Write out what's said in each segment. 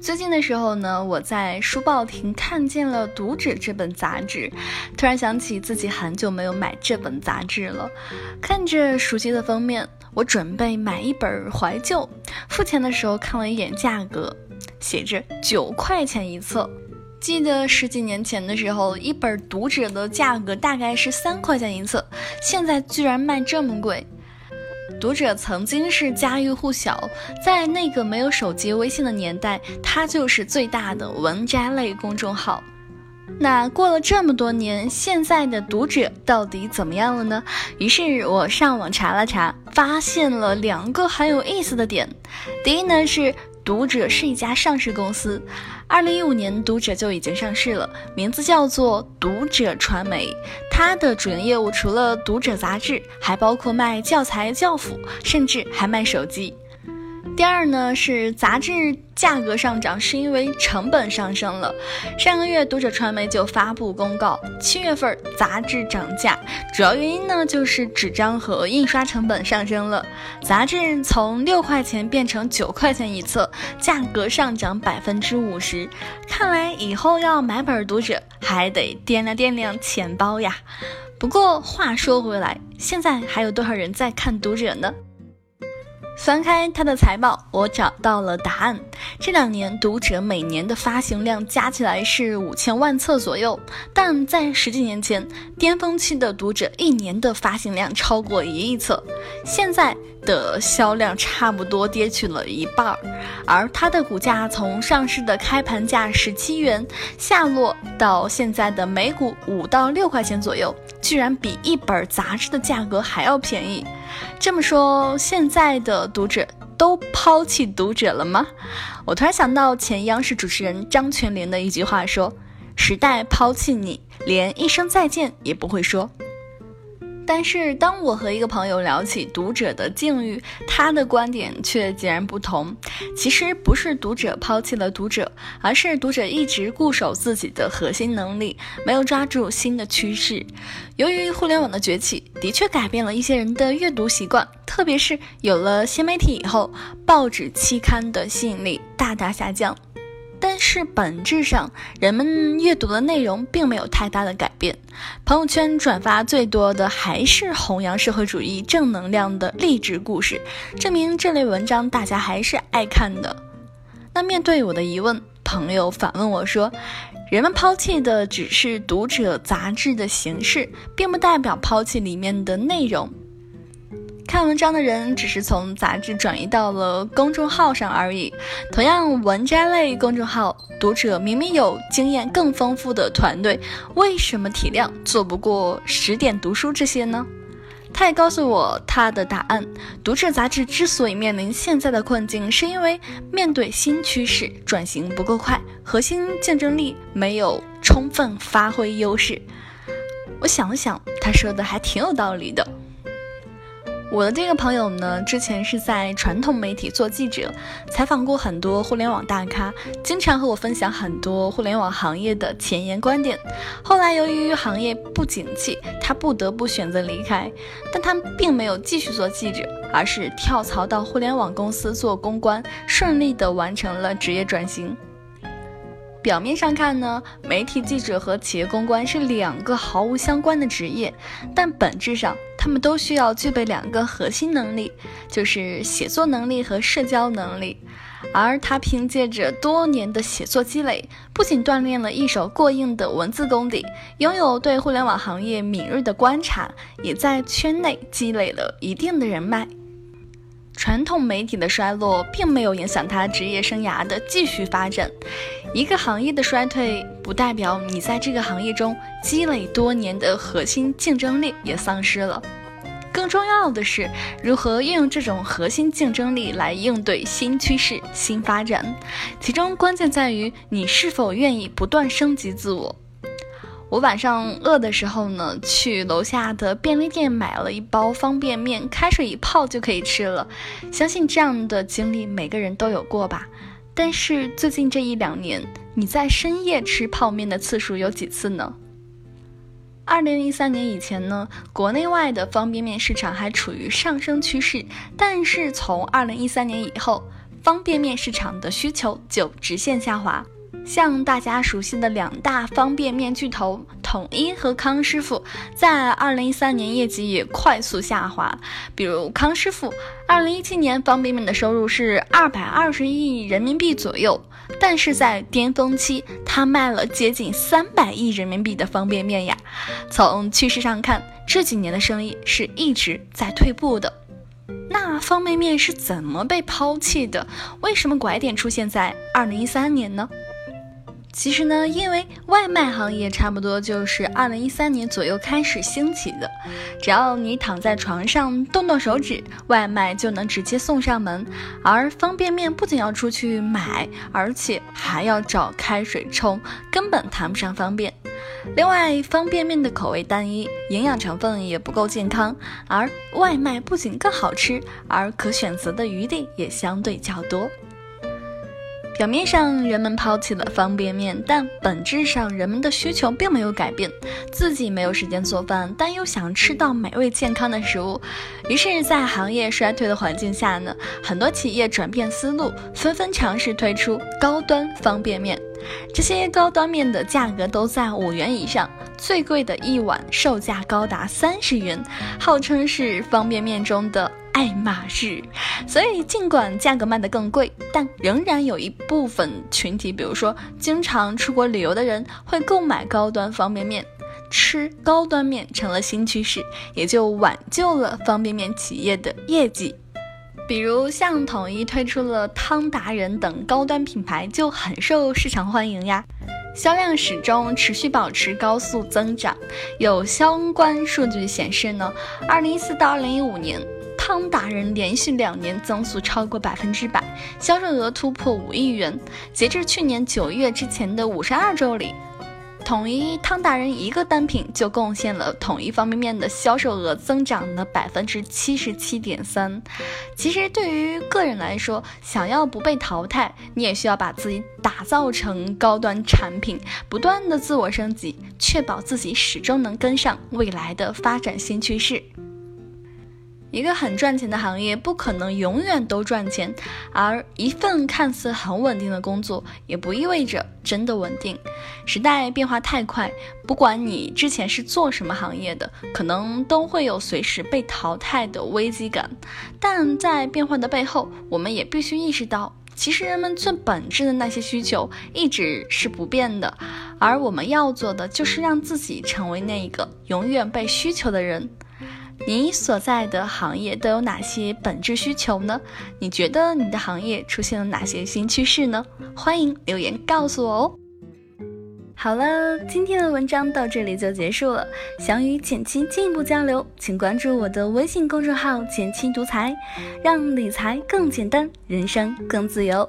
最近的时候呢，我在书报亭看见了《读者》这本杂志，突然想起自己很久没有买这本杂志了，看着熟悉的封面。我准备买一本怀旧，付钱的时候看了一眼价格，写着九块钱一册。记得十几年前的时候，一本《读者》的价格大概是三块钱一册，现在居然卖这么贵。《读者》曾经是家喻户晓，在那个没有手机微信的年代，它就是最大的文摘类公众号。那过了这么多年，现在的读者到底怎么样了呢？于是我上网查了查，发现了两个很有意思的点。第一呢是读者是一家上市公司，二零一五年读者就已经上市了，名字叫做读者传媒。它的主营业务除了读者杂志，还包括卖教材、教辅，甚至还卖手机。第二呢是杂志价格上涨，是因为成本上升了。上个月读者传媒就发布公告，七月份杂志涨价，主要原因呢就是纸张和印刷成本上升了。杂志从六块钱变成九块钱一册，价格上涨百分之五十。看来以后要买本读者还得掂量掂量钱包呀。不过话说回来，现在还有多少人在看读者呢？翻开他的财报，我找到了答案。这两年，读者每年的发行量加起来是五千万册左右，但在十几年前，巅峰期的读者一年的发行量超过一亿册，现在的销量差不多跌去了一半儿。而它的股价从上市的开盘价十七元下落到现在的每股五到六块钱左右，居然比一本杂志的价格还要便宜。这么说，现在的读者都抛弃读者了吗？我突然想到前央视主持人张泉灵的一句话说：“时代抛弃你，连一声再见也不会说。”但是，当我和一个朋友聊起读者的境遇，他的观点却截然不同。其实不是读者抛弃了读者，而是读者一直固守自己的核心能力，没有抓住新的趋势。由于互联网的崛起，的确改变了一些人的阅读习惯，特别是有了新媒体以后，报纸期刊的吸引力大大下降。但是本质上，人们阅读的内容并没有太大的改变。朋友圈转发最多的还是弘扬社会主义正能量的励志故事，证明这类文章大家还是爱看的。那面对我的疑问，朋友反问我说：“人们抛弃的只是读者杂志的形式，并不代表抛弃里面的内容。”看文章的人只是从杂志转移到了公众号上而已。同样，文摘类公众号读者明明有经验更丰富的团队，为什么体量做不过十点读书这些呢？他也告诉我他的答案：读者杂志之所以面临现在的困境，是因为面对新趋势转型不够快，核心竞争力没有充分发挥优势。我想了想，他说的还挺有道理的。我的这个朋友呢，之前是在传统媒体做记者，采访过很多互联网大咖，经常和我分享很多互联网行业的前沿观点。后来由于行业不景气，他不得不选择离开，但他并没有继续做记者，而是跳槽到互联网公司做公关，顺利的完成了职业转型。表面上看呢，媒体记者和企业公关是两个毫无相关的职业，但本质上。他们都需要具备两个核心能力，就是写作能力和社交能力。而他凭借着多年的写作积累，不仅锻炼了一手过硬的文字功底，拥有对互联网行业敏锐的观察，也在圈内积累了一定的人脉。传统媒体的衰落并没有影响他职业生涯的继续发展。一个行业的衰退，不代表你在这个行业中积累多年的核心竞争力也丧失了。更重要的是，如何运用这种核心竞争力来应对新趋势、新发展，其中关键在于你是否愿意不断升级自我。我晚上饿的时候呢，去楼下的便利店买了一包方便面，开水一泡就可以吃了。相信这样的经历每个人都有过吧？但是最近这一两年，你在深夜吃泡面的次数有几次呢？二零一三年以前呢，国内外的方便面市场还处于上升趋势，但是从二零一三年以后，方便面市场的需求就直线下滑。像大家熟悉的两大方便面巨头统一和康师傅，在二零一三年业绩也快速下滑。比如康师傅，二零一七年方便面的收入是二百二十亿人民币左右，但是在巅峰期，它卖了接近三百亿人民币的方便面呀。从趋势上看，这几年的生意是一直在退步的。那方便面是怎么被抛弃的？为什么拐点出现在二零一三年呢？其实呢，因为外卖行业差不多就是二零一三年左右开始兴起的，只要你躺在床上动动手指，外卖就能直接送上门。而方便面不仅要出去买，而且还要找开水冲，根本谈不上方便。另外，方便面的口味单一，营养成分也不够健康，而外卖不仅更好吃，而可选择的余地也相对较多。表面上人们抛弃了方便面，但本质上人们的需求并没有改变。自己没有时间做饭，但又想吃到美味健康的食物，于是，在行业衰退的环境下呢，很多企业转变思路，纷纷尝试推出高端方便面。这些高端面的价格都在五元以上，最贵的一碗售价高达三十元，号称是方便面中的。爱马仕，所以尽管价格卖得更贵，但仍然有一部分群体，比如说经常出国旅游的人，会购买高端方便面，吃高端面成了新趋势，也就挽救了方便面企业的业绩。比如像统一推出了汤达人等高端品牌，就很受市场欢迎呀，销量始终持续保持高速增长。有相关数据显示呢，二零一四到二零一五年。汤达人连续两年增速超过百分之百，销售额突破五亿元。截至去年九月之前的五十二周里，统一汤达人一个单品就贡献了统一方便面的销售额增长了百分之七十七点三。其实对于个人来说，想要不被淘汰，你也需要把自己打造成高端产品，不断的自我升级，确保自己始终能跟上未来的发展新趋势。一个很赚钱的行业不可能永远都赚钱，而一份看似很稳定的工作也不意味着真的稳定。时代变化太快，不管你之前是做什么行业的，可能都会有随时被淘汰的危机感。但在变化的背后，我们也必须意识到，其实人们最本质的那些需求一直是不变的，而我们要做的就是让自己成为那一个永远被需求的人。你所在的行业都有哪些本质需求呢？你觉得你的行业出现了哪些新趋势呢？欢迎留言告诉我哦。好了，今天的文章到这里就结束了。想与简七进一步交流，请关注我的微信公众号“简七独裁，让理财更简单，人生更自由。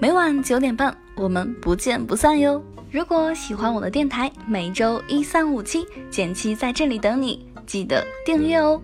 每晚九点半，我们不见不散哟。如果喜欢我的电台，每周一三五七，简七在这里等你。记得订阅哦。